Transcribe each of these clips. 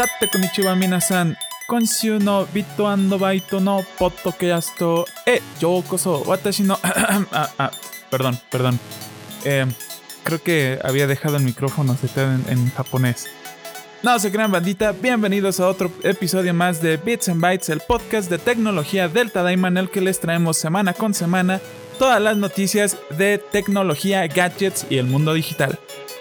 Sate konnichiwa minasan. Konshu no Bitto and Baito no podcast e yokoso. Watashi no. ah, ah, perdón, perdón. Eh, creo que había dejado el micrófono setado en, en japonés. No se crean bandita, bienvenidos a otro episodio más de Bits and Bytes, el podcast de tecnología del Tadaima en el que les traemos semana con semana todas las noticias de tecnología, gadgets y el mundo digital.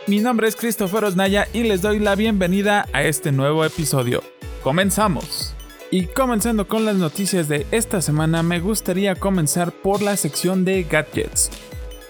Mi nombre es Christopher Osnaya y les doy la bienvenida a este nuevo episodio. Comenzamos. Y comenzando con las noticias de esta semana, me gustaría comenzar por la sección de gadgets.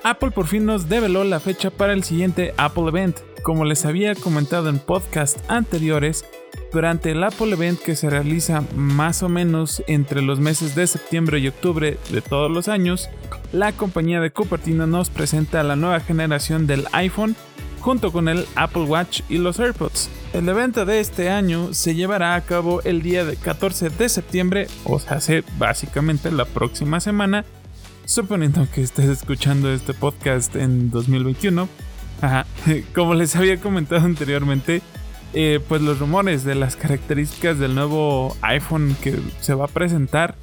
Apple por fin nos develó la fecha para el siguiente Apple Event. Como les había comentado en podcasts anteriores, durante el Apple Event que se realiza más o menos entre los meses de septiembre y octubre de todos los años, la compañía de Cupertino nos presenta la nueva generación del iPhone junto con el Apple Watch y los AirPods. El evento de este año se llevará a cabo el día 14 de septiembre, o sea, hace básicamente la próxima semana, suponiendo que estés escuchando este podcast en 2021. Ajá. Como les había comentado anteriormente, eh, pues los rumores de las características del nuevo iPhone que se va a presentar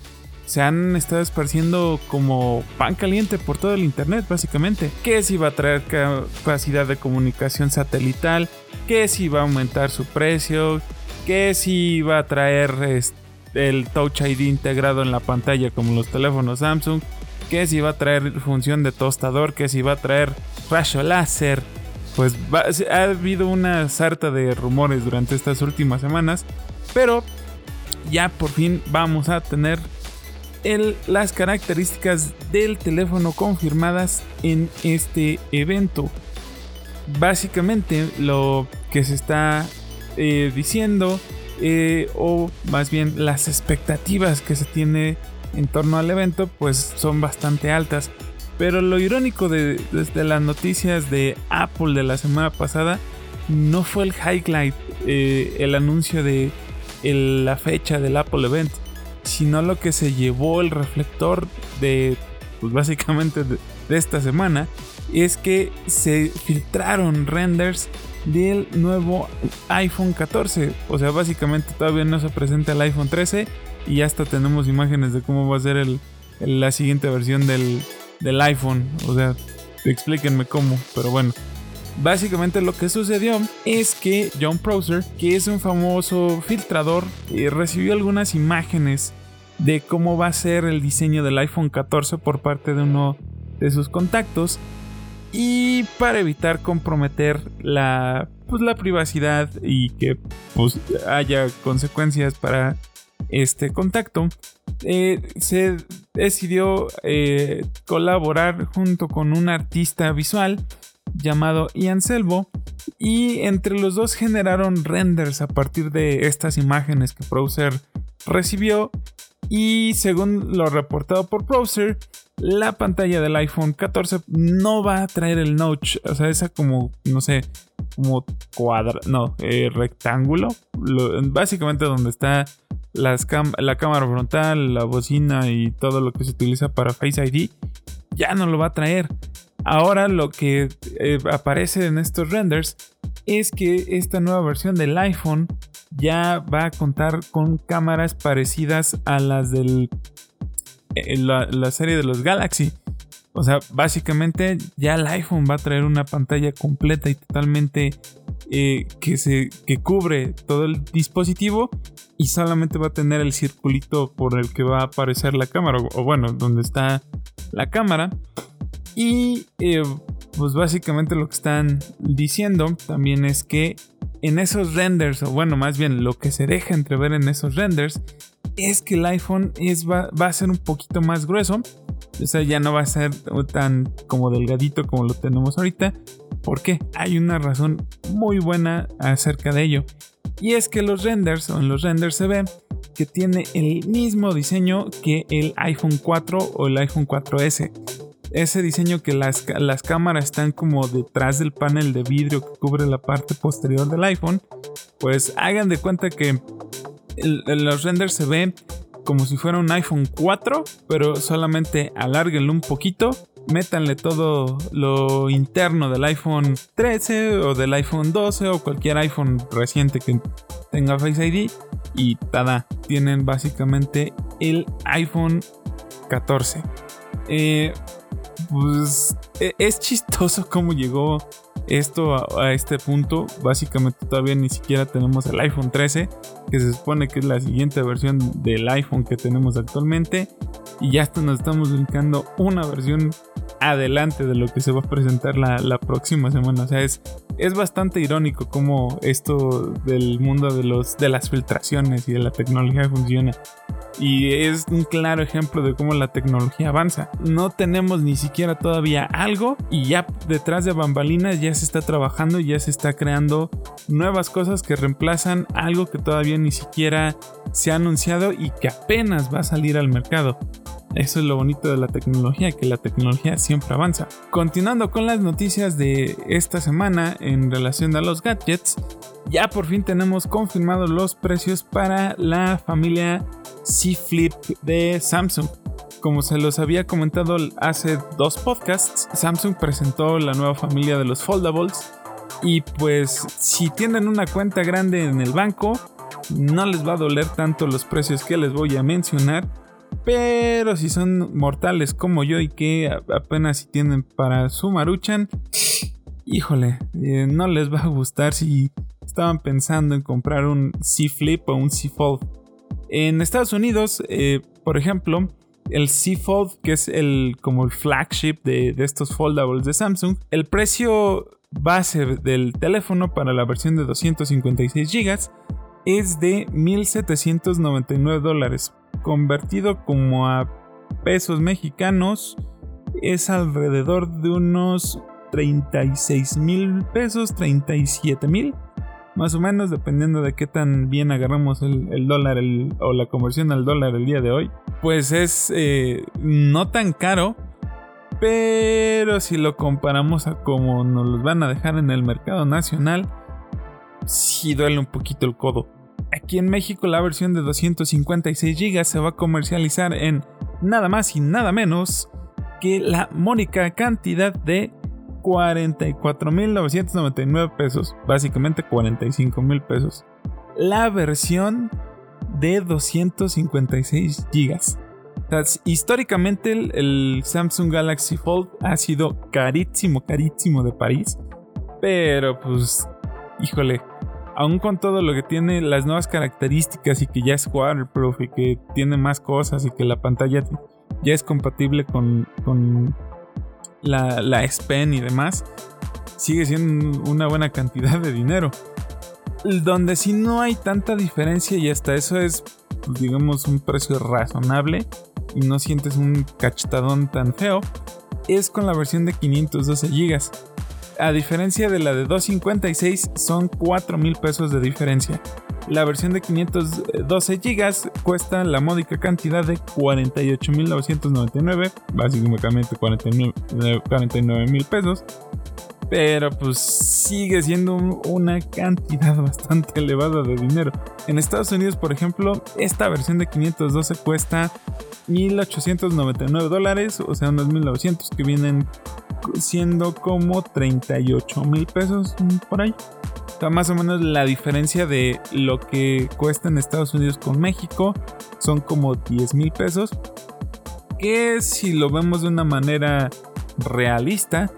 se han estado esparciendo como pan caliente por todo el internet, básicamente. Que si va a traer capacidad de comunicación satelital, que si va a aumentar su precio, que si va a traer el Touch ID integrado en la pantalla como los teléfonos Samsung, que si va a traer función de tostador, que si va a traer rayo láser. Pues ha habido una sarta de rumores durante estas últimas semanas, pero ya por fin vamos a tener las características del teléfono confirmadas en este evento. Básicamente lo que se está eh, diciendo, eh, o más bien las expectativas que se tiene en torno al evento, pues son bastante altas. Pero lo irónico de, desde las noticias de Apple de la semana pasada no fue el highlight, eh, el anuncio de la fecha del Apple Event, sino lo que se llevó el reflector de, pues básicamente de, esta semana, es que se filtraron renders del nuevo iPhone 14. O sea, básicamente todavía no se presenta el iPhone 13 y hasta tenemos imágenes de cómo va a ser el, la siguiente versión del, del iPhone. O sea, explíquenme cómo, pero bueno. Básicamente lo que sucedió es que John Prosser, que es un famoso filtrador, eh, recibió algunas imágenes de cómo va a ser el diseño del iPhone 14 por parte de uno de sus contactos y para evitar comprometer la, pues, la privacidad y que pues, haya consecuencias para este contacto, eh, se decidió eh, colaborar junto con un artista visual llamado Ian Selvo y entre los dos generaron renders a partir de estas imágenes que Browser recibió y según lo reportado por Browser, la pantalla del iPhone 14 no va a traer el notch, o sea, esa como, no sé, como cuadra, no, eh, rectángulo, básicamente donde está la cámara frontal, la bocina y todo lo que se utiliza para Face ID, ya no lo va a traer. Ahora lo que eh, aparece en estos renders es que esta nueva versión del iPhone ya va a contar con cámaras parecidas a las de eh, la, serie de los Galaxy. O sea, básicamente ya el iPhone va a traer una pantalla completa y totalmente eh, que, se, que cubre todo el dispositivo y solamente va a tener el circulito por el que va a aparecer la cámara, o, bueno, donde está la cámara. Y eh, pues básicamente lo que están diciendo también es que en esos renders, o bueno, más bien lo que se deja entrever en esos renders, es que el iPhone es, va, a ser un poquito más grueso. O sea, ya no va a ser tan como delgadito como lo tenemos ahorita. Porque hay una razón muy buena acerca de ello. Y es que los renders, o en los renders se ve que tiene el mismo diseño que el iPhone 4 o el iPhone 4S ese diseño que las, las cámaras están como detrás del panel de vidrio que cubre la parte posterior del iPhone, pues hagan de cuenta que los renders se ven como si fuera un iPhone 4, pero solamente alárguenlo un poquito métanle todo lo interno del iPhone 13 o del iPhone 12 o cualquier iPhone reciente que tenga Face ID y tada, tienen básicamente el iPhone 14. Eh, pues e, es chistoso cómo llegó esto a, este punto. Básicamente todavía ni siquiera tenemos el iPhone 13, que se supone que es la siguiente versión del iPhone que tenemos actualmente. Y ya hasta nos estamos brincando una versión adelante de lo que se va a presentar la, próxima semana. O sea, es, es bastante irónico cómo esto del mundo de, los, de las filtraciones y de la tecnología funciona. Y es un claro ejemplo de cómo la tecnología avanza. No tenemos ni siquiera todavía algo y ya detrás de bambalinas ya se está trabajando ya se está creando nuevas cosas que reemplazan algo que todavía ni siquiera se ha anunciado y que apenas va a salir al mercado. Eso es lo bonito de la tecnología, que la tecnología siempre avanza. Continuando con las noticias de esta semana en relación a los gadgets, ya por fin tenemos confirmados los precios para la familia C Flip de Samsung. Como se los había comentado hace dos podcasts, Samsung presentó la nueva familia de los foldables y pues si tienen una cuenta grande en el banco, no les va a doler tanto los precios que les voy a mencionar. Pero si son mortales como yo y que apenas tienen para su maruchan, híjole, eh, no les va a gustar si estaban pensando en comprar un C Flip o un C Fold. En Estados Unidos, eh, por ejemplo, el C Fold, que es el como el flagship de, de, estos foldables de Samsung, el precio base del teléfono para la versión de 256 GB es de 1.799 dólares. Convertido como a pesos mexicanos, es alrededor de unos 36 mil pesos, 37 mil más o menos, dependiendo de qué tan bien agarramos el, dólar o la conversión al dólar el día de hoy, pues es eh, no tan caro, pero si lo comparamos a cómo nos los van a dejar en el mercado nacional, sí duele un poquito el codo. Aquí en México la versión de 256 GB se va a comercializar en nada más y nada menos que la mónica cantidad de 44.999 pesos. Básicamente 45.000 pesos. La versión de 256 GB. históricamente el, Samsung Galaxy Fold ha sido carísimo, carísimo de París. Pero pues, híjole, aún con todo lo que tiene las nuevas características y que ya es waterproof y que tiene más cosas y que la pantalla ya es compatible con, con la, la Pen y demás, sigue siendo una buena cantidad de dinero. Donde si no hay tanta diferencia y hasta eso es, pues, digamos, un precio razonable y no sientes un cachetadón tan feo, es con la versión de 512 GB. A diferencia de la de 256, son 4 mil pesos de diferencia. La versión de 512 GB cuesta la módica cantidad de 48.999, básicamente 49 mil pesos. Pero pues sigue siendo una cantidad bastante elevada de dinero. En Estados Unidos, por ejemplo, esta versión de 512 cuesta 1.899 dólares, o sea, unos 1.900 que vienen siendo como 38 mil pesos por ahí más o menos la diferencia de lo que cuesta en Estados Unidos con México son como 10 mil pesos. Que si lo vemos de una manera realista,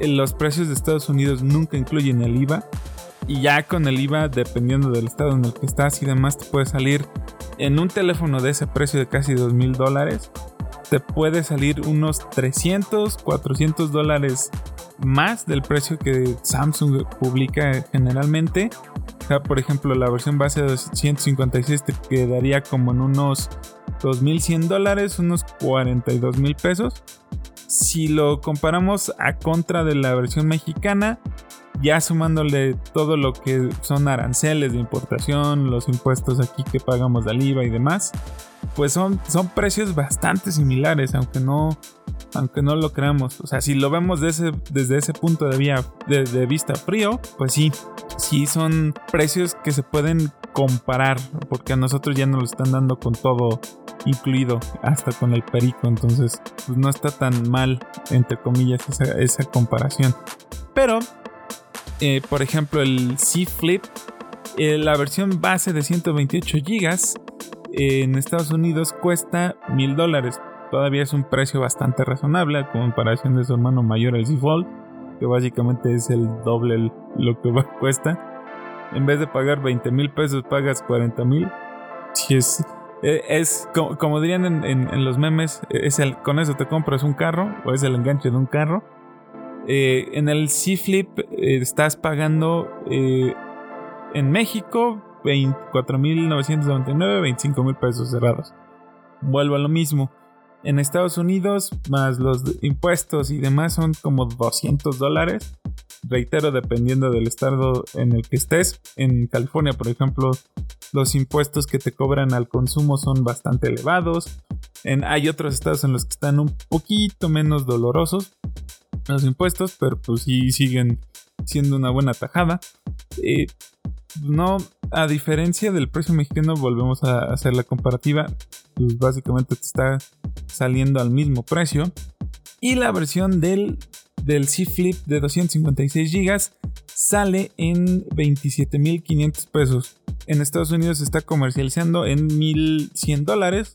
los precios de Estados Unidos nunca incluyen el IVA. Y ya con el IVA, dependiendo del estado en el que estás y demás, te puede salir en un teléfono de ese precio de casi 2 mil dólares. Te puede salir unos 300, 400 dólares más del precio que Samsung publica generalmente. O por ejemplo, la versión base de 156 te quedaría como en unos 2.100 dólares, unos 42 mil pesos. Si lo comparamos a contra de la versión mexicana, ya sumándole todo lo que son aranceles de importación, los impuestos aquí que pagamos del IVA y demás, pues son, son precios bastante similares, aunque no, aunque no lo creamos. O sea, si lo vemos desde ese punto de, de, vista frío, pues sí, sí son precios que se pueden comparar, porque a nosotros ya nos lo están dando con todo incluido, hasta con el perico, entonces pues no está tan mal, entre comillas, esa, comparación. Pero, eh, por ejemplo, el C Flip, eh, la versión base de 128 GB en Estados Unidos cuesta mil dólares todavía es un precio bastante razonable a comparación de su hermano mayor el Fold, que básicamente es el doble lo que cuesta. En vez de pagar 20 mil pesos, pagas 40 mil. es, e, es, como, dirían en, los memes, es el, con eso te compras un carro o es el enganche de un carro. Eh, en el C-Flip eh, estás pagando eh, en México 24.999, 25 mil pesos cerrados. Vuelvo a lo mismo. En Estados Unidos, más los impuestos y demás, son como 200 dólares. Reitero, dependiendo del estado en el que estés. En California, por ejemplo, los impuestos que te cobran al consumo son bastante elevados. Hay otros estados en los que están un poquito menos dolorosos los impuestos, pero pues sí siguen siendo una buena tajada. Eh, no, a diferencia del precio mexicano, volvemos a hacer la comparativa. Pues básicamente te está saliendo al mismo precio. Y la versión del, del C Flip de 256 GB sale en 27.500 pesos. En Estados Unidos se está comercializando en 1.100 dólares.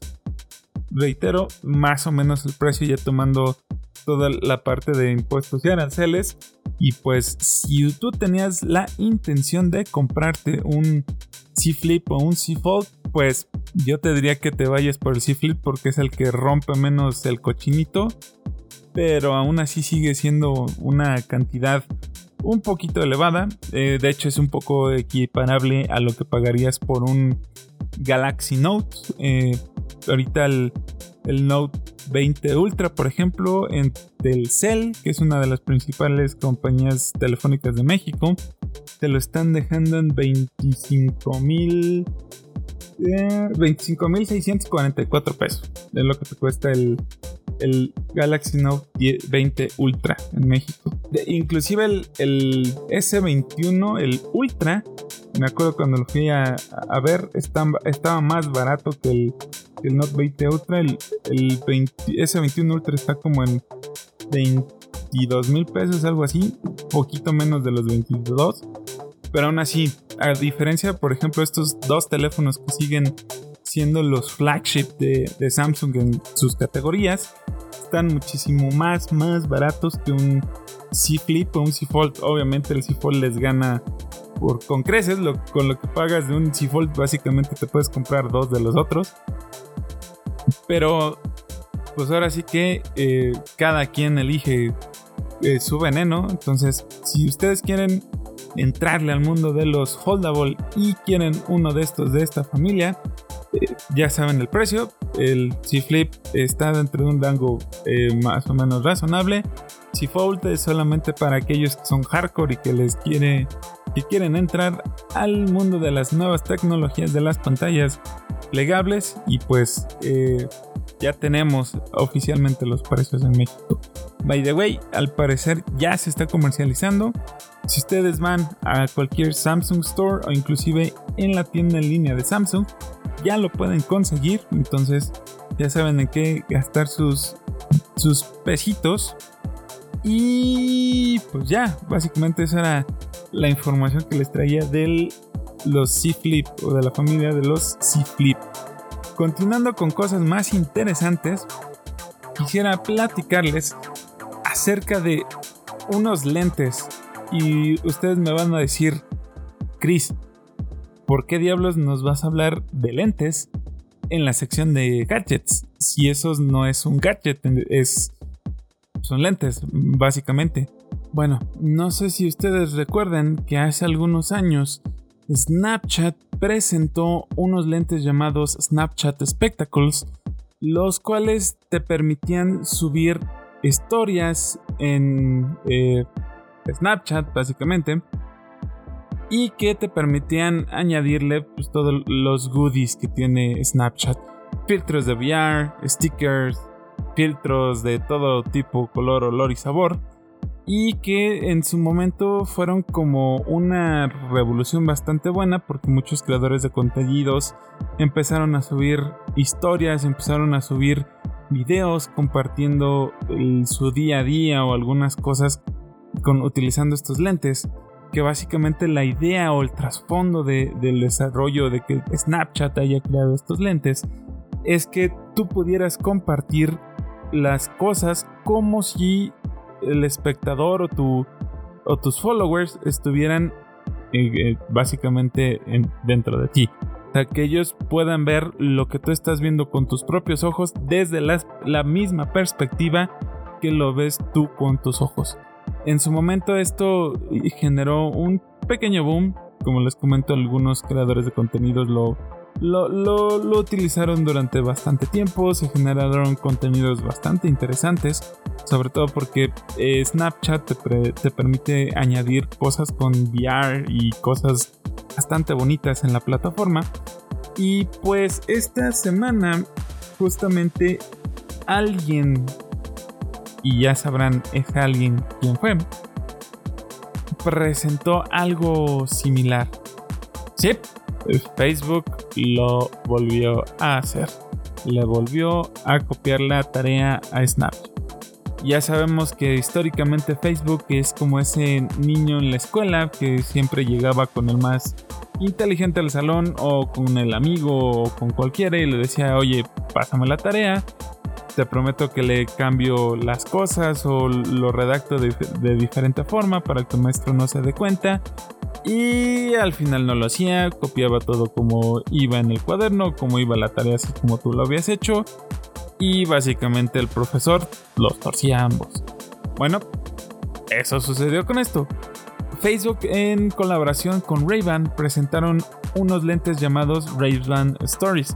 Reitero, más o menos el precio ya tomando toda la parte de impuestos y aranceles. Y pues si tú tenías la intención de comprarte un C Flip o un C Fold, pues yo te diría que te vayas por el C Flip porque es el que rompe menos el cochinito. Pero aún así sigue siendo una cantidad un poquito elevada. Eh, de hecho es un poco equiparable a lo que pagarías por un Galaxy Note. Eh, ahorita el, el Note 20 Ultra, por ejemplo, en Telcel, que es una de las principales compañías telefónicas de México, te lo están dejando en 25 mil. 25.644 eh, pesos. Es lo que te cuesta el, el Galaxy Note 20 Ultra en México. inclusive el, el, S21, el Ultra, me acuerdo cuando lo fui a, ver, estaba, estaba más barato que el el Note 20 Ultra, el, el S21 Ultra está como en 22 mil pesos, algo así, poquito menos de los 22. Pero aún así, a diferencia, por ejemplo, estos dos teléfonos que siguen siendo los flagship de, Samsung en sus categorías, están muchísimo más, más baratos que un C Flip o un C Fold. Obviamente el C Fold les gana por, con creces, con lo que pagas de un C Fold básicamente te puedes comprar dos de los otros. Pero, pues ahora sí que eh, cada quien elige eh, su veneno. Entonces, si ustedes quieren entrarle al mundo de los foldable y quieren uno de estos de esta familia, eh, ya saben el precio. El C-Flip está dentro de un rango más o menos razonable. C-Fold es solamente para aquellos que son hardcore y que les quiere que quieren entrar al mundo de las nuevas tecnologías de las pantallas plegables y pues eh, ya tenemos oficialmente los precios en México. By the way, al parecer ya se está comercializando. Si ustedes van a cualquier Samsung Store o inclusive en la tienda en línea de Samsung, ya lo pueden conseguir. Entonces ya saben en qué gastar sus, sus pesitos. Y pues ya, básicamente esa era la información que les traía de los C Flip o de la familia de los C Flip. Continuando con cosas más interesantes, quisiera platicarles acerca de unos lentes y ustedes me van a decir, Chris, ¿por qué diablos nos vas a hablar de lentes en la sección de gadgets? Si eso no es un gadget, es son lentes, básicamente. Bueno, no sé si ustedes recuerdan que hace algunos años Snapchat presentó unos lentes llamados Snapchat Spectacles, los cuales te permitían subir historias en eh, Snapchat básicamente y que te permitían añadirle pues, todos los goodies que tiene Snapchat. Filtros de VR stickers filtros de todo tipo, color, olor y sabor y que en su momento fueron como una revolución bastante buena porque muchos creadores de contenidos empezaron a subir historias, empezaron a subir videos compartiendo su día a día o algunas cosas con, utilizando estos lentes que básicamente la idea o el trasfondo del desarrollo de que Snapchat haya creado estos lentes es que tú pudieras compartir las cosas como si el espectador o, o tus followers estuvieran eh, eh, básicamente dentro de ti. O sea, que ellos puedan ver lo que tú estás viendo con tus propios ojos desde la misma perspectiva que lo ves tú con tus ojos. En su momento esto generó un pequeño boom, como les comento algunos creadores de contenidos lo, lo, utilizaron durante bastante tiempo, se generaron contenidos bastante interesantes, sobre todo porque eh, Snapchat te, permite añadir cosas con VR y cosas bastante bonitas en la plataforma. Y pues esta semana justamente alguien, y ya sabrán es alguien quién fue, presentó algo similar. Sí, Facebook lo volvió a hacer. Le volvió a copiar la tarea a Snapchat. Ya sabemos que históricamente Facebook es como ese niño en la escuela que siempre llegaba con el más inteligente al salón o con el amigo o con cualquiera y le decía, oye, pásame la tarea, te prometo que le cambio las cosas o lo redacto de, diferente forma para que el maestro no se dé cuenta y al final no lo hacía, copiaba todo como iba en el cuaderno, como iba la tarea así como tú lo habías hecho. Y básicamente el profesor los torcía a ambos. Bueno, eso sucedió con esto. Facebook en colaboración con Ray-Ban presentaron unos lentes llamados Ray-Ban Stories,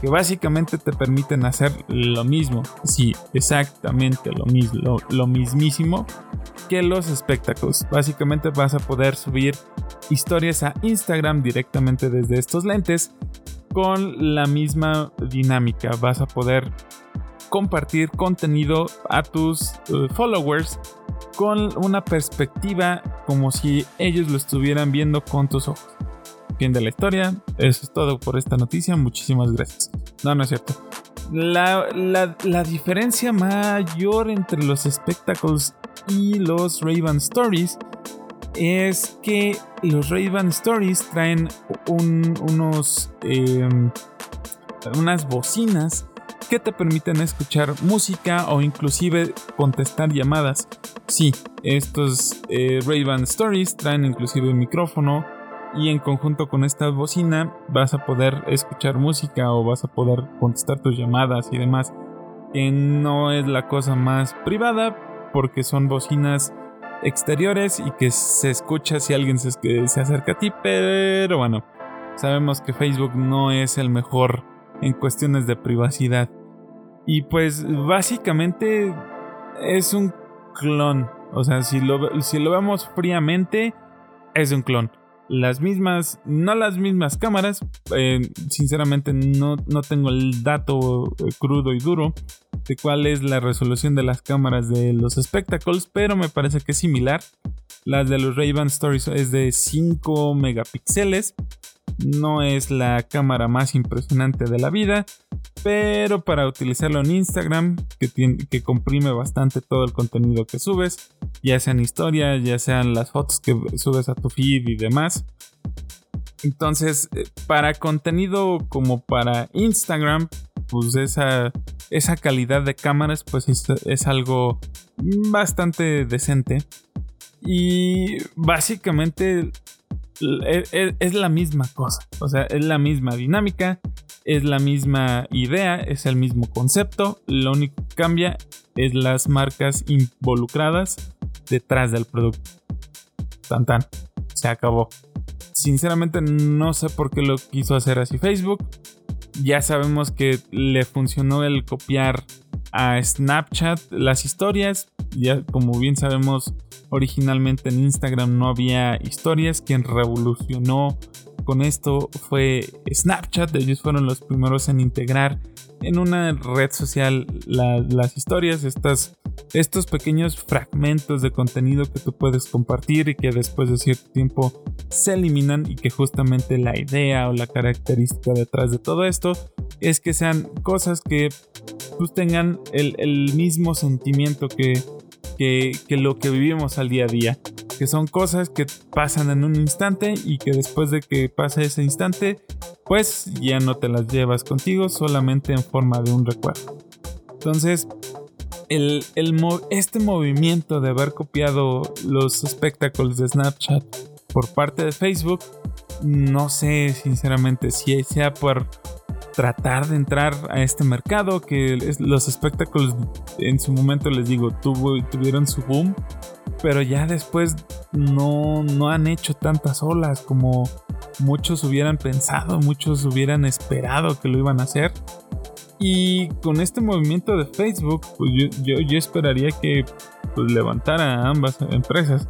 que básicamente te permiten hacer lo mismo, sí, exactamente lo mismo, lo, mismísimo que los espectáculos. Básicamente vas a poder subir historias a Instagram directamente desde estos lentes con la misma dinámica. Vas a poder compartir contenido a tus eh, followers con una perspectiva como si ellos lo estuvieran viendo con tus ojos. De la historia. Eso es todo por esta noticia. Muchísimas gracias. No, no es cierto. La, la diferencia mayor entre los espectáculos y los Raven Stories es que los Ray-Ban Stories traen unos em, unas bocinas que te permiten escuchar música o inclusive contestar llamadas. Sí, estos eh, Stories traen inclusive un micrófono y en conjunto con esta bocina vas a poder escuchar música o vas a poder contestar tus llamadas y demás. Que no es la cosa más privada porque son bocinas exteriores y que se escucha si alguien se, se acerca a ti, pero bueno, sabemos que Facebook no es el mejor en cuestiones de privacidad. Y pues básicamente es un clon. O sea, si lo, si lo vemos fríamente, es un clon. Las mismas, no las mismas cámaras. Eh, sinceramente no, no tengo el dato eh, crudo y duro de cuál es la resolución de las cámaras de los Spectacles, pero me parece que es similar. Las de los Ray-Ban Stories es de 5 megapíxeles. No es la cámara más impresionante de la vida, pero para utilizarlo en Instagram, que, tiene, que comprime bastante todo el contenido que subes, ya sean historias, ya sean las fotos que subes a tu feed y demás. Entonces, eh, para contenido como para Instagram, pues esa, esa calidad de cámaras pues es, algo bastante decente. Y básicamente es, e, es, la misma cosa. O sea, es la misma dinámica, es la misma idea, es el mismo concepto. Lo único que cambia es las marcas involucradas detrás del producto. Tan tan. Se acabó. Sinceramente no sé por qué lo quiso hacer así Facebook ya sabemos que le funcionó el copiar a Snapchat las historias. Ya como bien sabemos, originalmente en Instagram no había historias. Quien revolucionó con esto fue Snapchat. Ellos fueron los primeros en integrar en una red social las historias, estas, estos pequeños fragmentos de contenido que tú puedes compartir y que después de cierto tiempo se eliminan y que justamente la idea o la característica detrás de todo esto es que sean cosas que pues, tengan el, mismo sentimiento que, que, que lo que vivimos al día a día que son cosas que pasan en un instante y que después de que pasa ese instante, pues ya no te las llevas contigo, solamente en forma de un recuerdo. Entonces, el, este movimiento de haber copiado los espectáculos de Snapchat por parte de Facebook, no sé sinceramente si sea por tratar de entrar a este mercado, que los espectáculos en su momento les digo, tuvo, tuvieron su boom pero ya después no, no han hecho tantas olas como muchos hubieran pensado, muchos hubieran esperado que lo iban a hacer. Y con este movimiento de Facebook, pues yo, yo, esperaría que pues, levantara ambas empresas.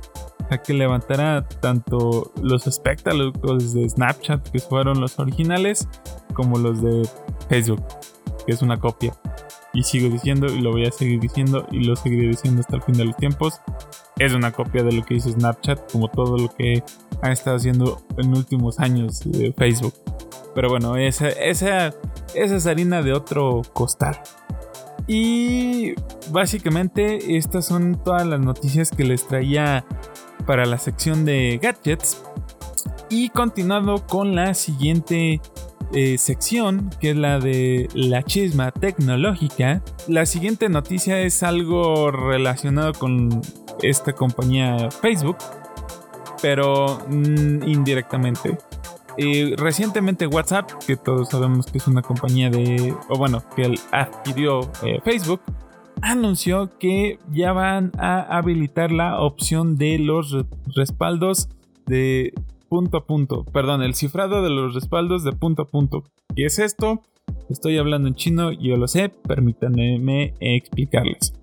a que levantara tanto los espectáculos de Snapchat, que fueron los originales, como los de Facebook, que es una copia. Y sigo diciendo, y lo voy a seguir diciendo, y lo seguiré diciendo hasta el fin de los tiempos es una copia de lo que hizo Snapchat, como todo lo que ha estado haciendo en últimos años de Facebook. Pero bueno, esa, esa, esa es harina de otro costal. Y básicamente estas son todas las noticias que les traía para la sección de gadgets. Y continuando con la siguiente eh, sección, que es la de la chisma tecnológica. La siguiente noticia es algo relacionado con esta compañía Facebook, pero mm, indirectamente. recientemente WhatsApp, que todos sabemos que es una compañía de, o bueno, que adquirió eh, Facebook, anunció que ya van a habilitar la opción de los respaldos de punto a punto, perdón, el cifrado de los respaldos de punto a punto. ¿Qué es esto? Estoy hablando en chino, yo lo sé, permítanme explicarles.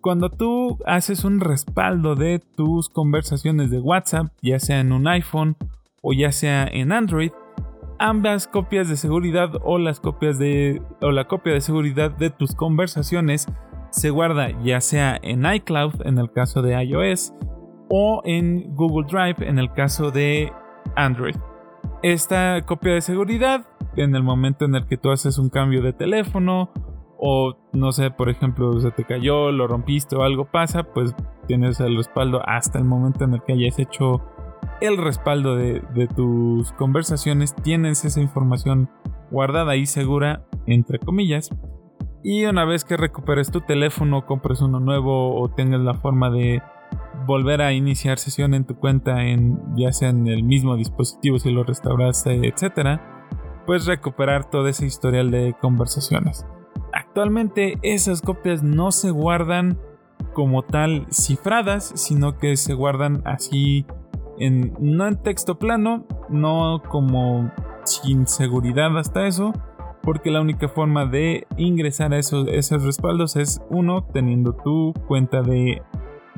Cuando tú haces un respaldo de tus conversaciones de WhatsApp, ya sea en un iPhone o ya sea en Android, ambas copias de seguridad o las copias de o la copia de seguridad de tus conversaciones se guarda ya sea en iCloud en el caso de iOS o en Google Drive en el caso de Android. Esta copia de seguridad en el momento en el que tú haces un cambio de teléfono o no sé, por ejemplo, se te cayó, lo rompiste o algo pasa, pues tienes el respaldo hasta el momento en el que hayas hecho el respaldo de, tus conversaciones, tienes esa información guardada y segura, entre comillas. Y una vez que recuperes tu teléfono, compres uno nuevo o tengas la forma de volver a iniciar sesión en tu cuenta, en, ya sea en el mismo dispositivo si lo restauraste, etcétera, puedes recuperar todo ese historial de conversaciones. Actualmente esas copias no se guardan como tal cifradas, sino que se guardan así en no en texto plano, no como sin seguridad hasta eso, porque la única forma de ingresar a esos, esos respaldos es uno teniendo tu cuenta de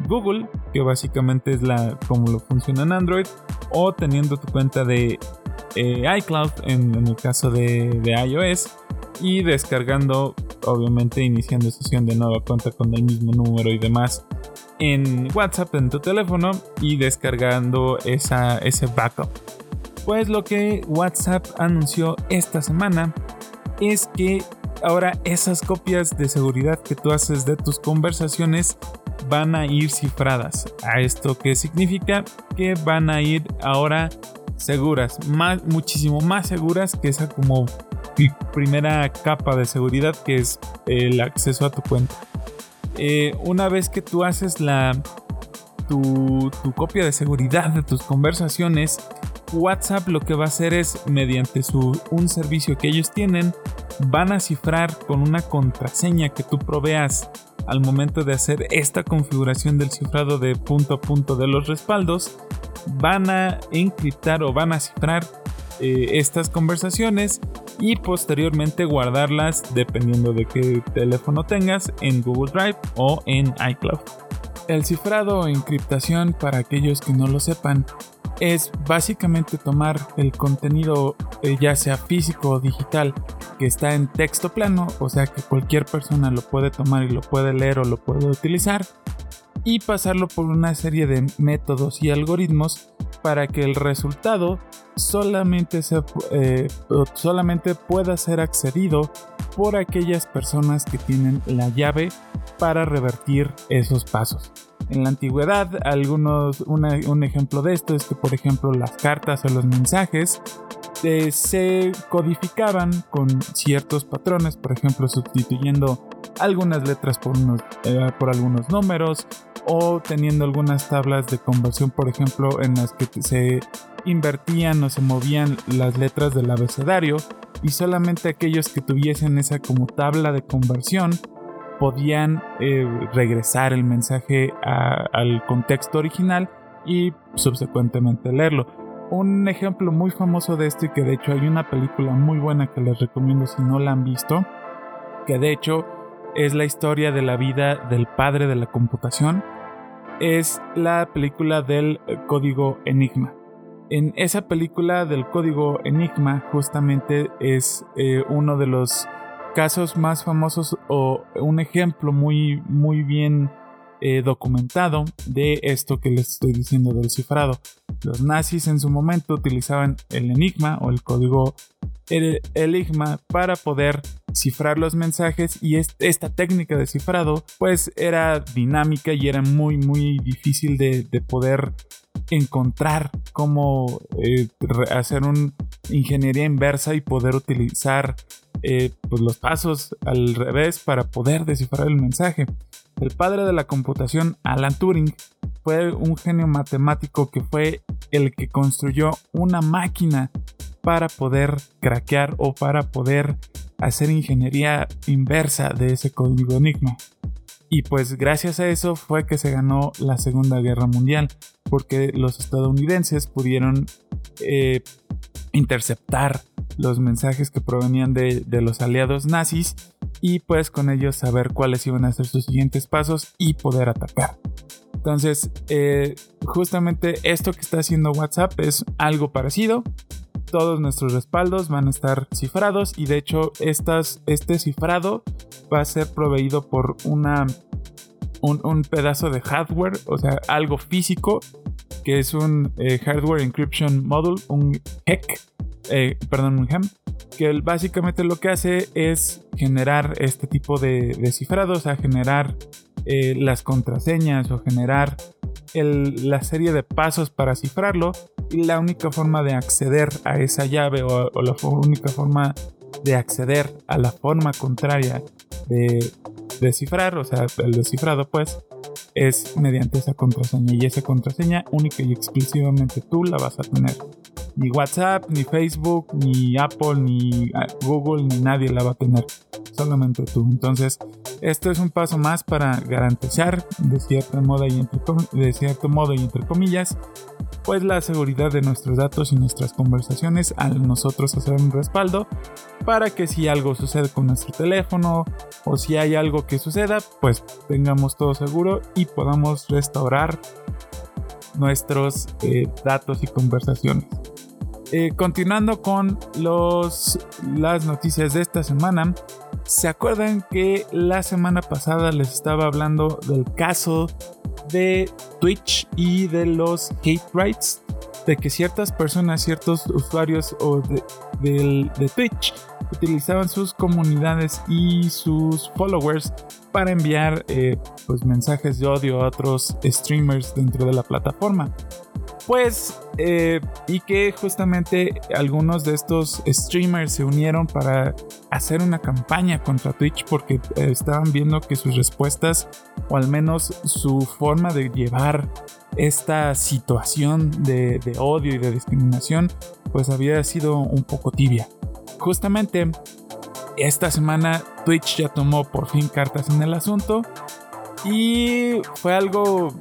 Google, que básicamente es la como lo funciona en Android, o teniendo tu cuenta de eh, iCloud en, el caso de, de iOS y descargando, obviamente iniciando sesión de nueva cuenta con el mismo número y demás en WhatsApp en tu teléfono y descargando esa, ese backup. Pues lo que WhatsApp anunció esta semana es que ahora esas copias de seguridad que tú haces de tus conversaciones van a ir cifradas. ¿A esto qué significa? Que van a ir ahora seguras, más, muchísimo más seguras que esa como primera capa de seguridad que es el acceso a tu cuenta. Eh, una vez que tú haces la tu, copia de seguridad de tus conversaciones, WhatsApp lo que va a hacer es mediante su, un servicio que ellos tienen, van a cifrar con una contraseña que tú proveas al momento de hacer esta configuración del cifrado de punto a punto de los respaldos, van a encriptar o van a cifrar eh, estas conversaciones y posteriormente guardarlas dependiendo de qué teléfono tengas en Google Drive o en iCloud. El cifrado o encriptación, para aquellos que no lo sepan, es básicamente tomar el contenido, eh, ya sea físico o digital, que está en texto plano, o sea que cualquier persona lo puede tomar y lo puede leer o lo puede utilizar, y pasarlo por una serie de métodos y algoritmos para que el resultado solamente, eh, solamente pueda ser accedido por aquellas personas que tienen la llave para revertir esos pasos. En la antigüedad, algunos, un ejemplo de esto es que, por ejemplo, las cartas o los mensajes eh, se codificaban con ciertos patrones, por ejemplo, sustituyendo algunas letras por, unos, eh, por algunos números o teniendo algunas tablas de conversión, por ejemplo, en las que se invertían o se movían las letras del abecedario y solamente aquellos que tuviesen esa como tabla de conversión podían eh, regresar el mensaje al contexto original y subsecuentemente leerlo. Un ejemplo muy famoso de esto y que de hecho hay una película muy buena que les recomiendo si no la han visto, que de hecho es la historia de la vida del padre de la computación, es la película del código Enigma. En esa película del código Enigma justamente es eh, uno de los casos más famosos o un ejemplo muy, muy bien eh, documentado de esto que les estoy diciendo del cifrado. Los nazis en su momento utilizaban el enigma o el código enigma para poder cifrar los mensajes y esta técnica de cifrado pues era dinámica y era muy muy difícil de, poder encontrar cómo eh, hacer una ingeniería inversa y poder utilizar eh, pues los pasos al revés para poder descifrar el mensaje. El padre de la computación, Alan Turing, fue un genio matemático que fue el que construyó una máquina para poder craquear o para poder hacer ingeniería inversa de ese código Enigma. Y pues gracias a eso fue que se ganó la Segunda Guerra Mundial, porque los estadounidenses pudieron eh, interceptar los mensajes que provenían de, los aliados nazis y pues con ellos saber cuáles iban a ser sus siguientes pasos y poder atacar. Entonces, eh, justamente esto que está haciendo WhatsApp es algo parecido. Todos nuestros respaldos van a estar cifrados y de hecho este cifrado va a ser proveído por una, un, pedazo de hardware, o sea, algo físico, que es un eh, Hardware Encryption Module, un HEC, eh, perdón, un HEM, que básicamente lo que hace es generar este tipo de, cifrados, o sea, generar eh, las contraseñas o generar la serie de pasos para cifrarlo y la única forma de acceder a esa llave o, la única forma de acceder a la forma contraria de descifrar, o sea, el descifrado pues, es mediante esa contraseña y esa contraseña única y exclusivamente tú la vas a tener ni WhatsApp, ni Facebook, ni Apple, ni ah, Google, ni nadie la va a tener. Solamente tú. Entonces, esto es un paso más para garantizar, de cierto modo y entre, de cierto modo y entre comillas, pues la seguridad de nuestros datos y nuestras conversaciones al nosotros hacer un respaldo para que si algo sucede con nuestro teléfono o si hay algo que suceda, pues tengamos todo seguro y podamos restaurar nuestros eh, datos y conversaciones. Eh, continuando con los, las noticias de esta semana, ¿se acuerdan que la semana pasada les estaba hablando del caso de Twitch y de los hate rights? De que ciertas personas, ciertos usuarios o de, de Twitch utilizaban sus comunidades y sus followers para enviar eh, pues, mensajes de odio a otros streamers dentro de la plataforma. Pues, eh, y que justamente algunos de estos streamers se unieron para hacer una campaña contra Twitch porque eh, estaban viendo que sus respuestas, o al menos su forma de llevar esta situación de, de odio y de discriminación, pues había sido un poco tibia. Justamente esta semana Twitch ya tomó por fin cartas en el asunto y fue algo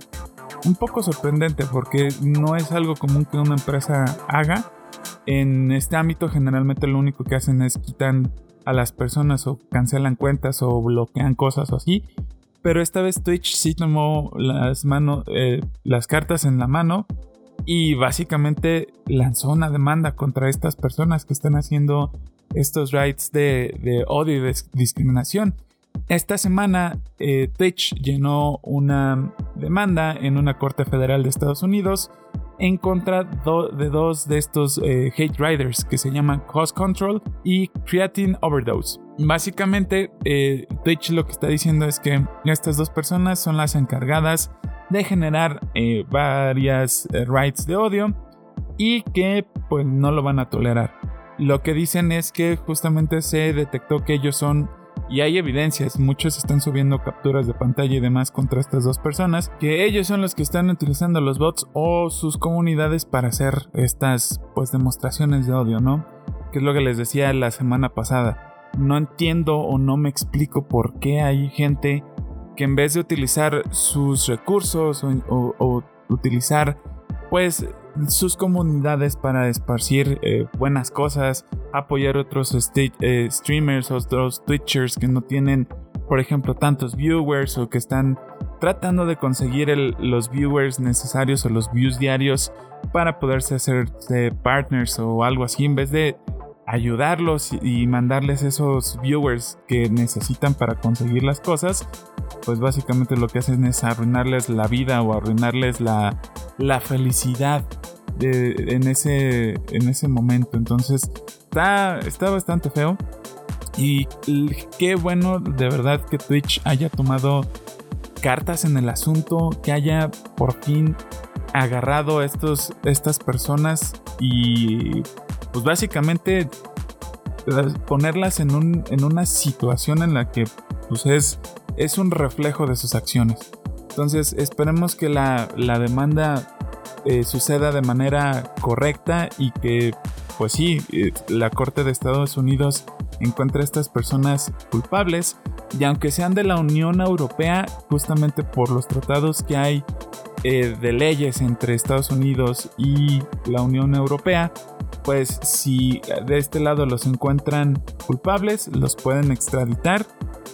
un poco sorprendente porque no es algo común que una empresa haga. En este ámbito generalmente lo único que hacen es quitan a las personas o cancelan cuentas o bloquean cosas o así. Pero esta vez Twitch sí tomó las, manos, eh, las cartas en la mano y básicamente lanzó una demanda contra estas personas que están haciendo estos rights de, odio y discriminación. Esta semana eh, Twitch llenó una demanda en una corte federal de Estados Unidos en contra de dos de estos eh, hate riders que se llaman Cost Control y Creatine Overdose. Básicamente, eh, Twitch lo que está diciendo es que estas dos personas son las encargadas de generar eh, varias rights de odio y que pues no lo van a tolerar. Lo que dicen es que justamente se detectó que ellos son y hay evidencias, muchos están subiendo capturas de pantalla y demás contra estas dos personas, que ellos son los que están utilizando los bots o sus comunidades para hacer estas pues demostraciones de odio, ¿no? Que es lo que les decía la semana pasada. No entiendo o no me explico por qué hay gente que en vez de utilizar sus recursos o, utilizar pues sus comunidades para esparcir eh, buenas cosas, apoyar otros eh, streamers, otros twitchers que no tienen, por ejemplo, tantos viewers o que están tratando de conseguir los viewers necesarios o los views diarios para poderse hacer partners o algo así, en vez de ayudarlos y mandarles esos viewers que necesitan para conseguir las cosas, pues básicamente lo que hacen es arruinarles la vida o arruinarles la, la felicidad en, ese, en ese momento. Entonces está, está bastante feo. Y qué bueno de verdad que Twitch haya tomado cartas en el asunto, que haya por fin agarrado a estas personas y pues básicamente ponerlas en, un, en una situación en la que pues es, un reflejo de sus acciones. Entonces esperemos que la, la demanda eh, suceda de manera correcta y que, pues sí, eh, la Corte de Estados Unidos encuentre a estas personas culpables y aunque sean de la Unión Europea, justamente por los tratados que hay eh, de leyes entre Estados Unidos y la Unión Europea, pues si de este lado los encuentran culpables, los pueden extraditar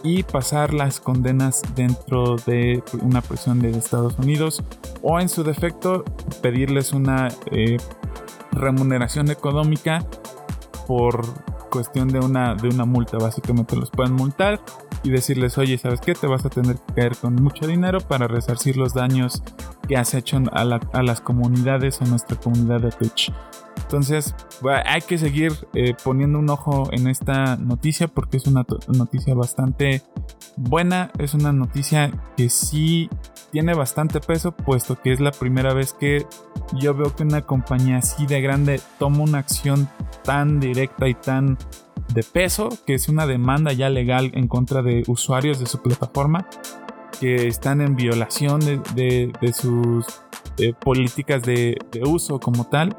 y pasar las condenas dentro de una prisión de Estados Unidos o en su defecto pedirles una eh, remuneración económica por cuestión de una, de una multa. Básicamente los pueden multar y decirles, oye, ¿sabes qué? Te vas a tener que caer con mucho dinero para resarcir los daños que has hecho a, a las comunidades o nuestra comunidad de Twitch. Entonces, hay que seguir eh, poniendo un ojo en esta noticia porque es una noticia bastante buena. Es una noticia que sí tiene bastante peso, puesto que es la primera vez que yo veo que una compañía así de grande toma una acción tan directa y tan de peso, que es una demanda ya legal en contra de usuarios de su plataforma que están en violación de, sus eh, políticas de uso como tal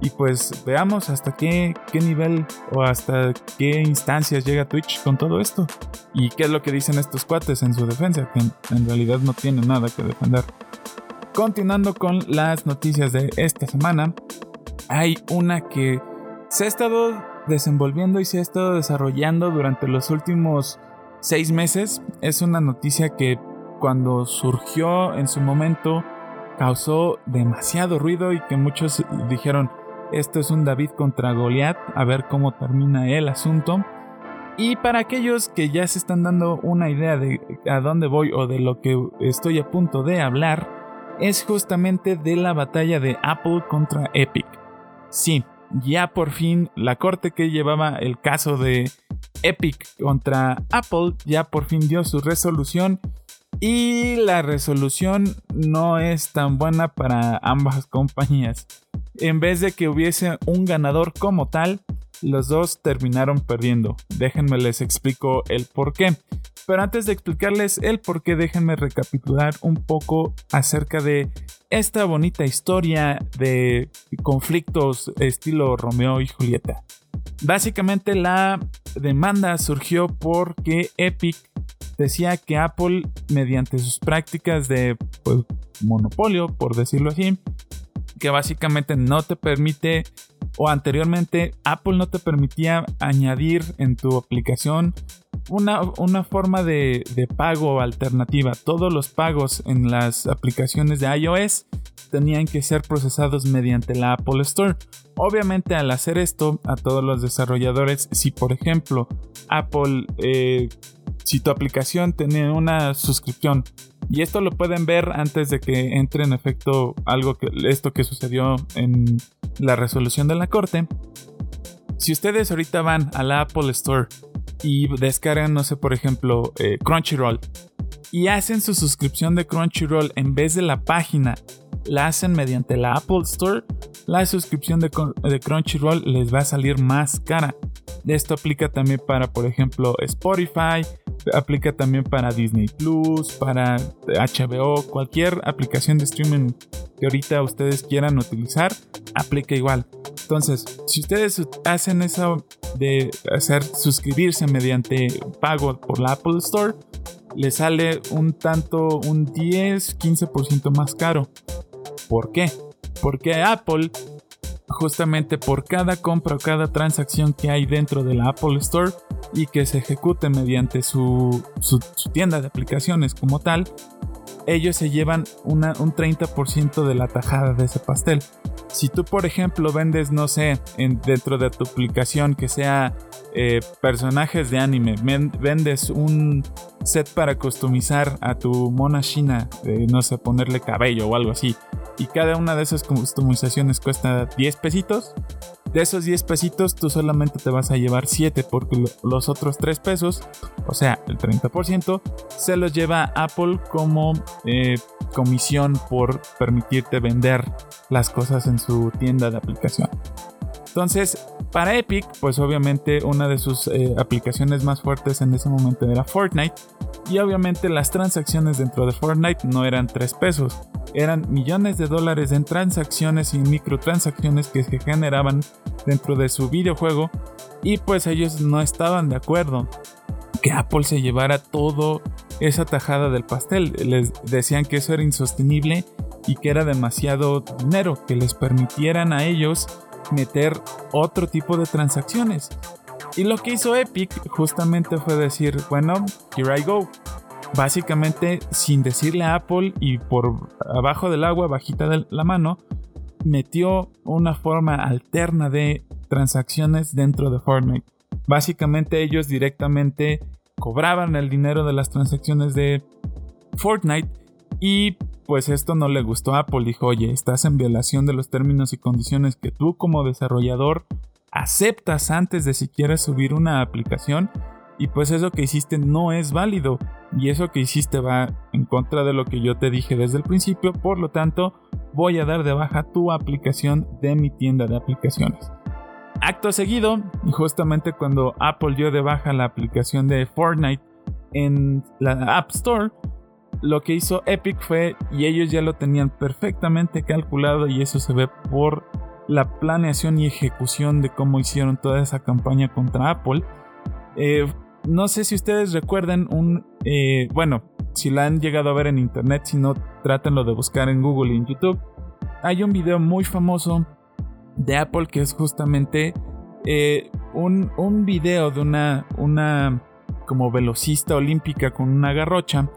y pues veamos hasta qué, qué nivel o hasta qué instancias llega Twitch con todo esto. Y qué es lo que dicen estos cuates en su defensa, que en, realidad no tienen nada que defender. Continuando con las noticias de esta semana, hay una que se ha estado desenvolviendo y se ha estado desarrollando durante los últimos seis meses. Es una noticia que cuando surgió en su momento causó demasiado ruido y que muchos dijeron, esto es un David contra Goliat, a ver cómo termina el asunto. Y para aquellos que ya se están dando una idea de a dónde voy o de lo que estoy a punto de hablar, es justamente de la batalla de Apple contra Epic. Sí, ya por fin la corte que llevaba el caso de Epic contra Apple ya por fin dio su resolución y la resolución no es tan buena para ambas compañías en vez de que hubiese un ganador como tal, los dos terminaron perdiendo. Déjenme les explico el por qué. Pero antes de explicarles el por qué, déjenme recapitular un poco acerca de esta bonita historia de conflictos estilo Romeo y Julieta. Básicamente la demanda surgió porque Epic decía que Apple, mediante sus prácticas de pues, monopolio, por decirlo así, que básicamente no te permite o anteriormente Apple no te permitía añadir en tu aplicación una, una forma de, de, pago alternativa. Todos los pagos en las aplicaciones de iOS tenían que ser procesados mediante la Apple Store. Obviamente al hacer esto a todos los desarrolladores, si por ejemplo Apple, eh, si tu aplicación tiene una suscripción, y esto lo pueden ver antes de que entre en efecto algo que esto que sucedió en la resolución de la corte. Si ustedes ahorita van a la Apple Store y descargan, no sé, por ejemplo, eh, Crunchyroll y hacen su suscripción de Crunchyroll en vez de la página, la hacen mediante la Apple Store, la suscripción de, Crunchyroll les va a salir más cara. Esto aplica también para, por ejemplo, Spotify, aplica también para Disney Plus, para HBO, cualquier aplicación de streaming que ahorita ustedes quieran utilizar, aplica igual. Entonces, si ustedes hacen eso de hacer suscribirse mediante pago por la Apple Store, les sale un tanto, un 10, 15% más caro. ¿Por qué? Porque Apple justamente por cada compra o cada transacción que hay dentro de la Apple Store y que se ejecute mediante su, tienda de aplicaciones como tal, ellos se llevan un 30% de la tajada de ese pastel. Si tú, por ejemplo, vendes, no sé, dentro de tu aplicación que sea eh, personajes de anime, vendes un set para customizar a tu mona china, no sé, ponerle cabello o algo así, y cada una de esas customizaciones cuesta 10 pesitos, de esos 10 pesitos tú solamente te vas a llevar 7 porque los otros 3 pesos, o sea, el 30%, se los lleva Apple como eh, comisión por permitirte vender las cosas en su tienda de aplicación. Entonces, para Epic, pues obviamente una de sus eh, aplicaciones más fuertes en ese momento era Fortnite. Y obviamente las transacciones dentro de Fortnite no eran 3 pesos, eran millones de dólares en transacciones y microtransacciones que se generaban dentro de su videojuego. Y pues ellos no estaban de acuerdo que Apple se llevara todo esa tajada del pastel. Les decían que eso era insostenible y que era demasiado dinero, que les permitieran a ellos meter otro tipo de transacciones. Y lo que hizo Epic justamente fue decir, bueno, here I go. Básicamente, sin decirle a Apple y por abajo del agua, bajita de la mano, metió una forma alterna de transacciones dentro de Fortnite. Básicamente ellos directamente cobraban el dinero de las transacciones de Fortnite y pues esto no le gustó a Apple. Dijo, oye, estás en violación de los términos y condiciones que tú como desarrollador aceptas antes de siquiera subir una aplicación. Y pues eso que hiciste no es válido. Y eso que hiciste va en contra de lo que yo te dije desde el principio. Por lo tanto, voy a dar de baja tu aplicación de mi tienda de aplicaciones. Acto seguido, justamente cuando Apple dio de baja la aplicación de Fortnite en la App Store, lo que hizo Epic fue, y ellos ya lo tenían perfectamente calculado, y eso se ve por la planeación y ejecución de cómo hicieron toda esa campaña contra Apple. Eh, no sé si ustedes recuerden un, eh, bueno, si la han llegado a ver en internet, si no, trátenlo de buscar en Google y en YouTube. Hay un video muy famoso de Apple que es justamente eh, un, un, video de una, una como velocista olímpica con una garrocha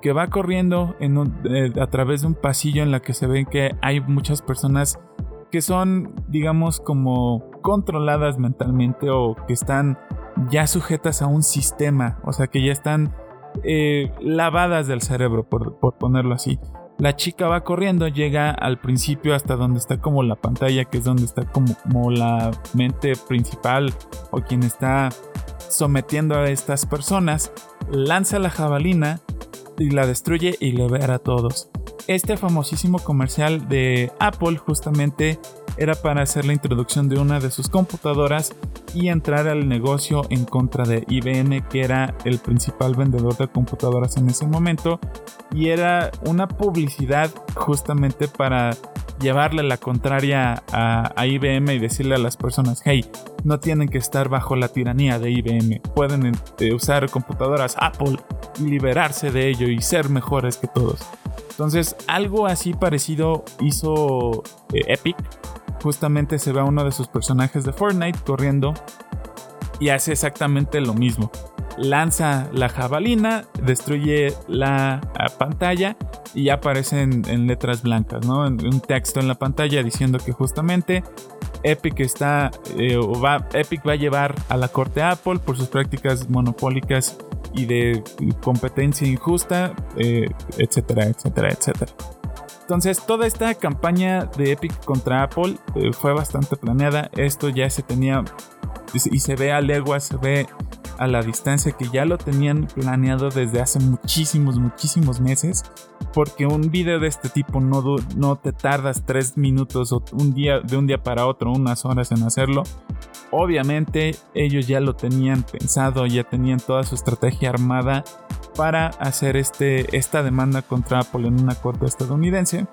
que va corriendo eh, a través de un pasillo en la que se ve que hay muchas personas que son, digamos, como controladas mentalmente o que están ya sujetas a un sistema, o sea, que ya están eh, lavadas del cerebro, por, por, ponerlo así. La chica va corriendo, llega al principio hasta donde está como la pantalla, que es donde está como, la mente principal o quien está sometiendo a estas personas, lanza la jabalina y la destruye y libera a todos. Este famosísimo comercial de Apple justamente era para hacer la introducción de una de sus computadoras y entrar al negocio en contra de IBM, que era el principal vendedor de computadoras en ese momento, y era una publicidad justamente para llevarle la contraria a, IBM y decirle a las personas, hey, no tienen que estar bajo la tiranía de IBM, pueden eh, usar computadoras Apple y liberarse de ello y ser mejores que todos. Entonces, algo así parecido hizo eh, Epic. Justamente se ve a uno de sus personajes de Fortnite corriendo y hace exactamente lo mismo. lanza la jabalina, destruye la ah, pantalla y ya aparecen en letras blancas, ¿no? Un texto en la pantalla diciendo que justamente Epic está eh, va, Epic va a llevar a la corte Apple por sus prácticas monopólicas y de competencia injusta, eh, etcétera, etcétera, etcétera. Entonces, toda esta campaña de Epic contra Apple eh, fue bastante planeada. Esto ya se tenía y se ve a leguas, se ve a la distancia que ya lo tenían planeado desde hace muchísimos, muchísimos meses. Porque un video de este tipo no, no te tardas tres minutos o un día, de un día para otro, unas horas en hacerlo. Obviamente ellos ya lo tenían pensado, ya tenían toda su estrategia armada para hacer este, esta demanda contra Apple en una corte estadounidense.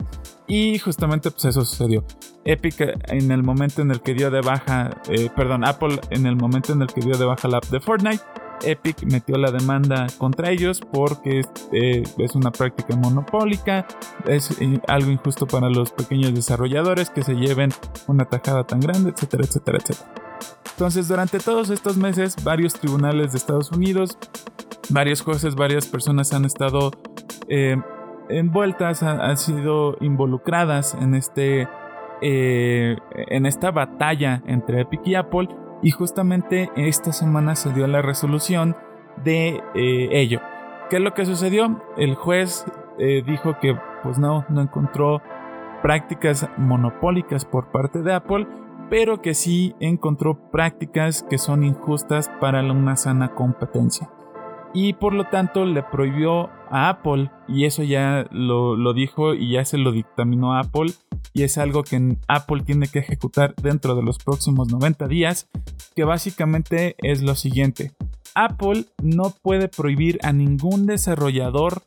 Y justamente pues eso sucedió. Epic en el momento en el que dio de baja, eh, perdón, Apple en el momento en el que dio de baja la app de Fortnite, Epic metió la demanda contra ellos porque eh, es una práctica monopólica, es eh, algo injusto para los pequeños desarrolladores que se lleven una tajada tan grande, etcétera, etcétera, etcétera. Entonces, durante todos estos meses, varios tribunales de Estados Unidos, varios jueces, varias personas han estado envueltas, han, sido involucradas en este eh, en esta batalla entre Epic y Apple y justamente esta semana se dio la resolución de eh, ello. ¿Qué es lo que sucedió? El juez eh, dijo que pues no, no encontró prácticas monopólicas por parte de Apple, pero que sí encontró prácticas que son injustas para una sana competencia. Y por lo tanto le prohibió a Apple y eso ya lo, dijo y ya se lo dictaminó a Apple y es algo que Apple tiene que ejecutar dentro de los próximos 90 días que básicamente es lo siguiente. Apple no puede prohibir a ningún desarrollador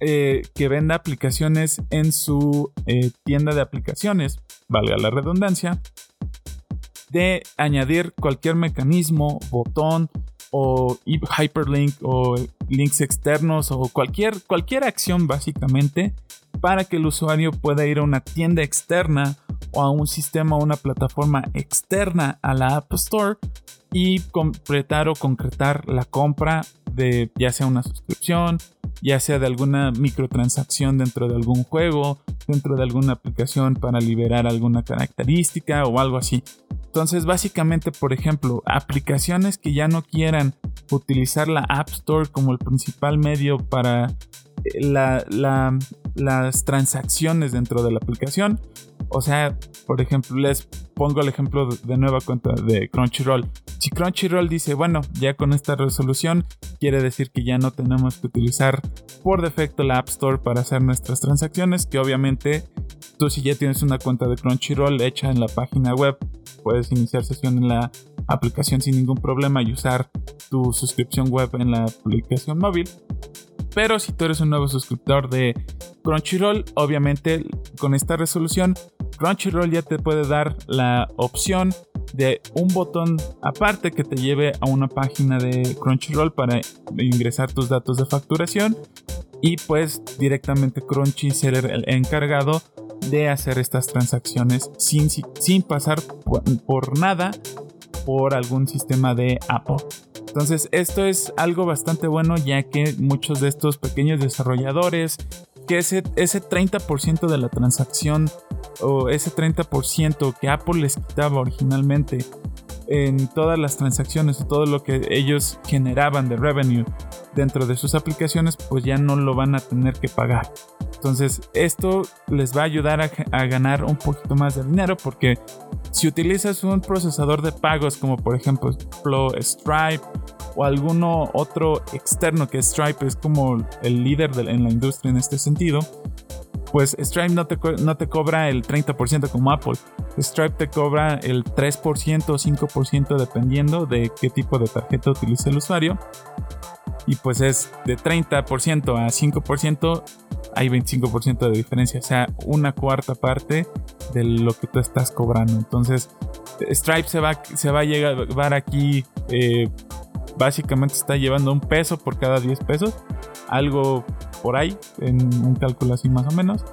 eh, que venda aplicaciones en su eh, tienda de aplicaciones, valga la redundancia, de añadir cualquier mecanismo, botón o hyperlink o links externos o cualquier, cualquier acción básicamente para que el usuario pueda ir a una tienda externa o a un sistema o una plataforma externa a la App Store y completar o concretar la compra de ya sea una suscripción, ya sea de alguna microtransacción dentro de algún juego, dentro de alguna aplicación para liberar alguna característica o algo así. Entonces, básicamente, por ejemplo, aplicaciones que ya no quieran utilizar la App Store como el principal medio para eh, las transacciones dentro de la aplicación. O sea, por ejemplo, les pongo el ejemplo de nueva cuenta de Crunchyroll. Si Crunchyroll dice, bueno, ya con esta resolución, quiere decir que ya no tenemos que utilizar por defecto la App Store para hacer nuestras transacciones, que obviamente tú si ya tienes una cuenta de Crunchyroll hecha en la página web puedes iniciar sesión en la aplicación sin ningún problema y usar tu suscripción web en la aplicación móvil. Pero si tú eres un nuevo suscriptor de Crunchyroll, obviamente con esta resolución, Crunchyroll ya te puede dar la opción de un botón aparte que te lleve a una página de Crunchyroll para ingresar tus datos de facturación y pues directamente Crunchy ser el encargado de hacer estas transacciones sin, sin pasar por, nada por algún sistema de Apple. Entonces esto es algo bastante bueno ya que muchos de estos pequeños desarrolladores, que ese, ese 30% de la transacción o ese 30% que Apple les quitaba originalmente en todas las transacciones o todo lo que ellos generaban de revenue dentro de sus aplicaciones, pues ya no lo van a tener que pagar. Entonces, esto les va a ayudar a, ganar un poquito más de dinero porque si utilizas un procesador de pagos como por ejemplo Stripe o alguno otro externo que Stripe es como el líder en la industria en este sentido, pues Stripe no te, no te cobra el 30% como Apple. Stripe te cobra el 3% o 5% dependiendo de qué tipo de tarjeta utilice el usuario. Y pues es de 30% a 5%, hay 25% de diferencia, o sea, una cuarta parte de lo que tú estás cobrando. Entonces, Stripe se va, se va a llevar aquí, eh, básicamente está llevando un peso por cada 10 pesos, algo por ahí, en un cálculo así más o menos.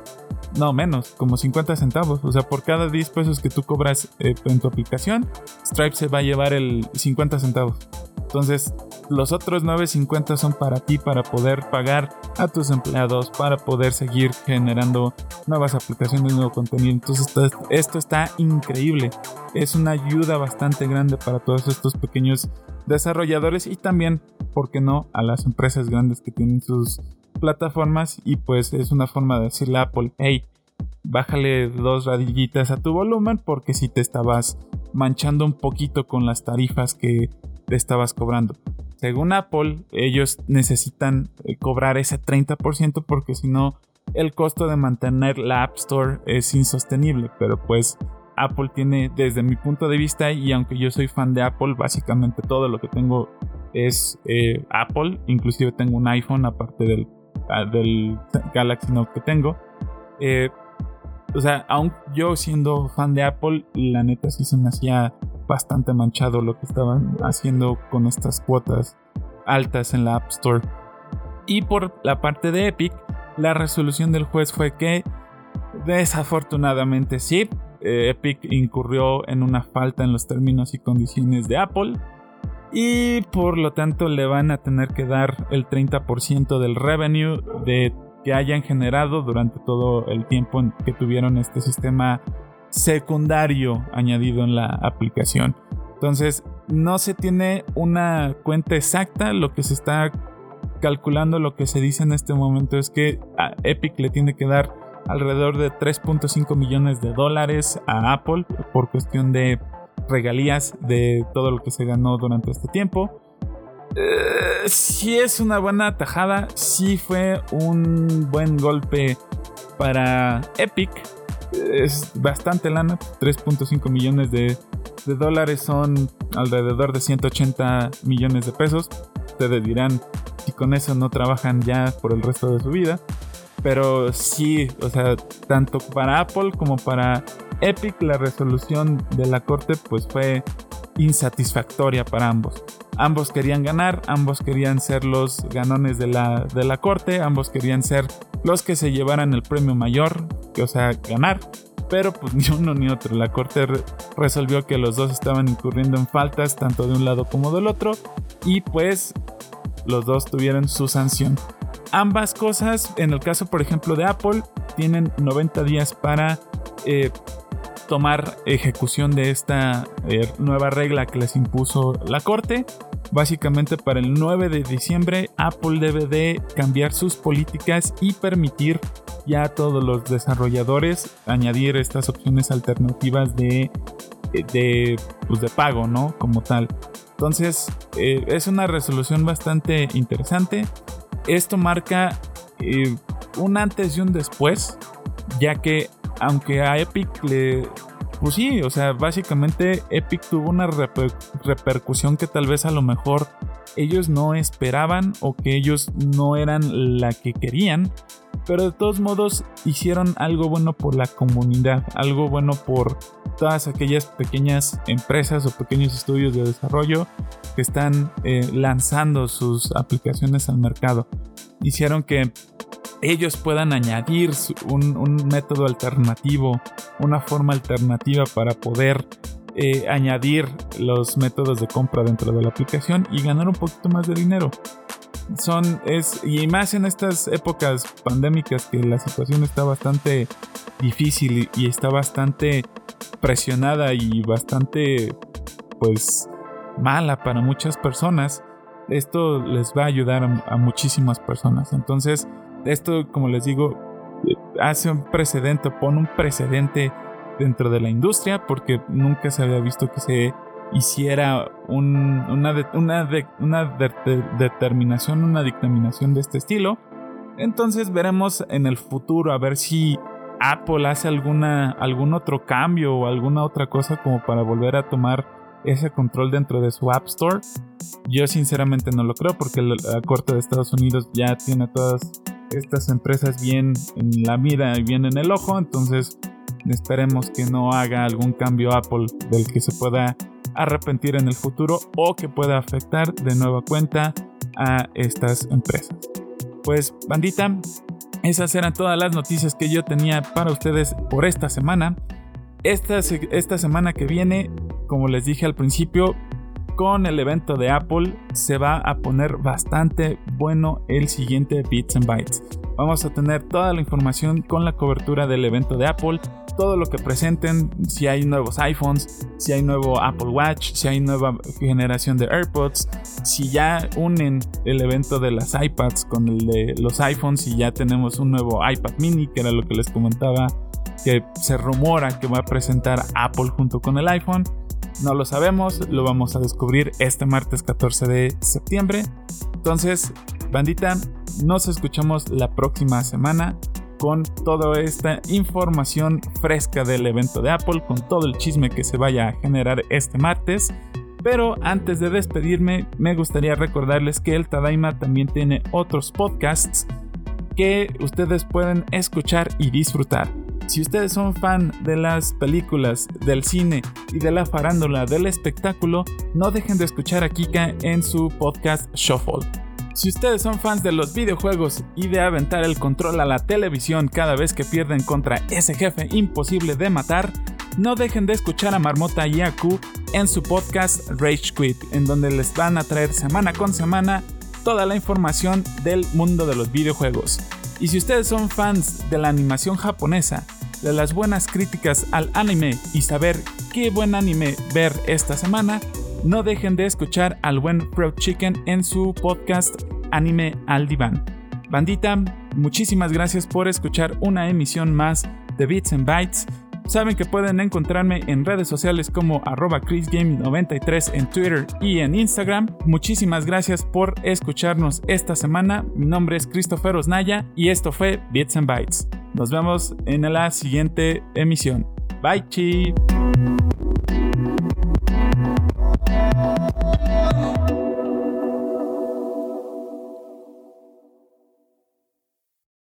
No, menos, como 50 centavos. O sea, por cada 10 pesos que tú cobras eh, en tu aplicación, Stripe se va a llevar el 50 centavos. Entonces, los otros 9.50 son para ti, para poder pagar a tus empleados, para poder seguir generando nuevas aplicaciones, nuevo contenido. Entonces esto, está increíble. Es una ayuda bastante grande para todos estos pequeños desarrolladores y también, ¿por qué no?, a las empresas grandes que tienen sus plataformas y pues es una forma de decirle a Apple, hey, bájale dos radillitas a tu volumen porque si te estabas manchando un poquito con las tarifas que estabas cobrando. Según Apple, ellos necesitan eh, cobrar ese 30% porque si no, el costo de mantener la App Store es insostenible. Pero pues Apple tiene, desde mi punto de vista, y aunque yo soy fan de Apple, básicamente todo lo que tengo es eh, Apple. Inclusive tengo un iPhone aparte del, ah, Galaxy Note que tengo. Eh, o sea, aún yo siendo fan de Apple, la neta sí se me hacía bastante manchado lo que estaban haciendo con estas cuotas altas en la App Store. Y por la parte de Epic, la resolución del juez fue que desafortunadamente sí, eh, Epic incurrió en una falta en los términos y condiciones de Apple y por lo tanto le van a tener que dar el 30% del revenue de que hayan generado durante todo el tiempo que tuvieron este sistema secundario añadido en la aplicación. Entonces, no se tiene una cuenta exacta, lo que se está calculando, lo que se dice en este momento es que Epic le tiene que dar alrededor de 3.5 millones de dólares a Apple por cuestión de regalías de todo lo que se ganó durante este tiempo. Eh, si es una buena tajada, sí fue un buen golpe para Epic, es bastante lana, 3.5 millones de, dólares son alrededor de 180 millones de pesos. Ustedes dirán si con eso no trabajan ya por el resto de su vida. Pero sí, o sea, tanto para Apple como para Epic la resolución de la corte pues fue insatisfactoria para ambos. Ambos querían ganar, ambos querían ser los ganones de la, de la corte, ambos querían ser los que se llevaran el premio mayor, que o sea, ganar. Pero pues ni uno ni otro. La corte resolvió que los dos estaban incurriendo en faltas, tanto de un lado como del otro. Y pues los dos tuvieron su sanción. Ambas cosas, en el caso por ejemplo de Apple, tienen 90 días para eh, tomar ejecución de esta eh, nueva regla que les impuso la corte. Básicamente para el 9 de diciembre Apple debe de cambiar sus políticas y permitir ya a todos los desarrolladores añadir estas opciones alternativas de, de, pues de pago, ¿no? Como tal. Entonces eh, es una resolución bastante interesante. Esto marca eh, un antes y un después, ya que aunque a Epic le... Pues sí, o sea, básicamente Epic tuvo una repercusión que tal vez a lo mejor ellos no esperaban o que ellos no eran la que querían, pero de todos modos hicieron algo bueno por la comunidad, algo bueno por todas aquellas pequeñas empresas o pequeños estudios de desarrollo que están eh, lanzando sus aplicaciones al mercado. Hicieron que ellos puedan añadir un, método alternativo, una forma alternativa para poder eh, añadir los métodos de compra dentro de la aplicación y ganar un poquito más de dinero. Son, es, y más en estas épocas pandémicas que la situación está bastante difícil y, está bastante presionada y bastante, pues, mala para muchas personas. Esto les va a ayudar a muchísimas personas. Entonces, esto, como les digo, hace un precedente, pone un precedente dentro de la industria porque nunca se había visto que se hiciera una, una, una determinación, una dictaminación de este estilo. Entonces veremos en el futuro a ver si Apple hace alguna, algún otro cambio o alguna otra cosa como para volver a tomar ese control dentro de su App Store. Yo sinceramente no lo creo porque la Corte de Estados Unidos ya tiene todas estas empresas bien en la mira y bien en el ojo, entonces esperemos que no haga algún cambio Apple del que se pueda arrepentir en el futuro o que pueda afectar de nueva cuenta a estas empresas. Pues bandita, esas eran todas las noticias que yo tenía para ustedes por esta semana. Esta, esta semana que viene, como les dije al principio, con el evento de Apple se va a poner bastante bueno el siguiente Bits and Bytes. Vamos a tener toda la información con la cobertura del evento de Apple, todo lo que presenten, si hay nuevos iPhones, si hay nuevo Apple Watch, si hay nueva generación de AirPods, si ya unen el evento de las iPads con el de los iPhones y ya tenemos un nuevo iPad mini, que era lo que les comentaba, que se rumora que va a presentar Apple junto con el iPhone. No lo sabemos, lo vamos a descubrir este martes 14 de septiembre. Entonces, bandita, nos escuchamos la próxima semana con toda esta información fresca del evento de Apple, con todo el chisme que se vaya a generar este martes. Pero antes de despedirme, me gustaría recordarles que el Tadaima también tiene otros podcasts que ustedes pueden escuchar y disfrutar. Si ustedes son fan de las películas, del cine y de la farándula del espectáculo, no dejen de escuchar a Kika en su podcast Shuffle. Si ustedes son fans de los videojuegos y de aventar el control a la televisión cada vez que pierden contra ese jefe imposible de matar, no dejen de escuchar a Marmota y en su podcast Rage Quit, en donde les van a traer semana con semana toda la información del mundo de los videojuegos. Y si ustedes son fans de la animación japonesa, de las buenas críticas al anime y saber qué buen anime ver esta semana, no dejen de escuchar al buen Pro Chicken en su podcast Anime al Diván. Bandita, muchísimas gracias por escuchar una emisión más de Bits and Bytes. Saben que pueden encontrarme en redes sociales como arroba chrisgame93 en Twitter y en Instagram. Muchísimas gracias por escucharnos esta semana. Mi nombre es Christopher Osnaya y esto fue Bits and Bytes. Nos vemos en la siguiente emisión. Bye, chi.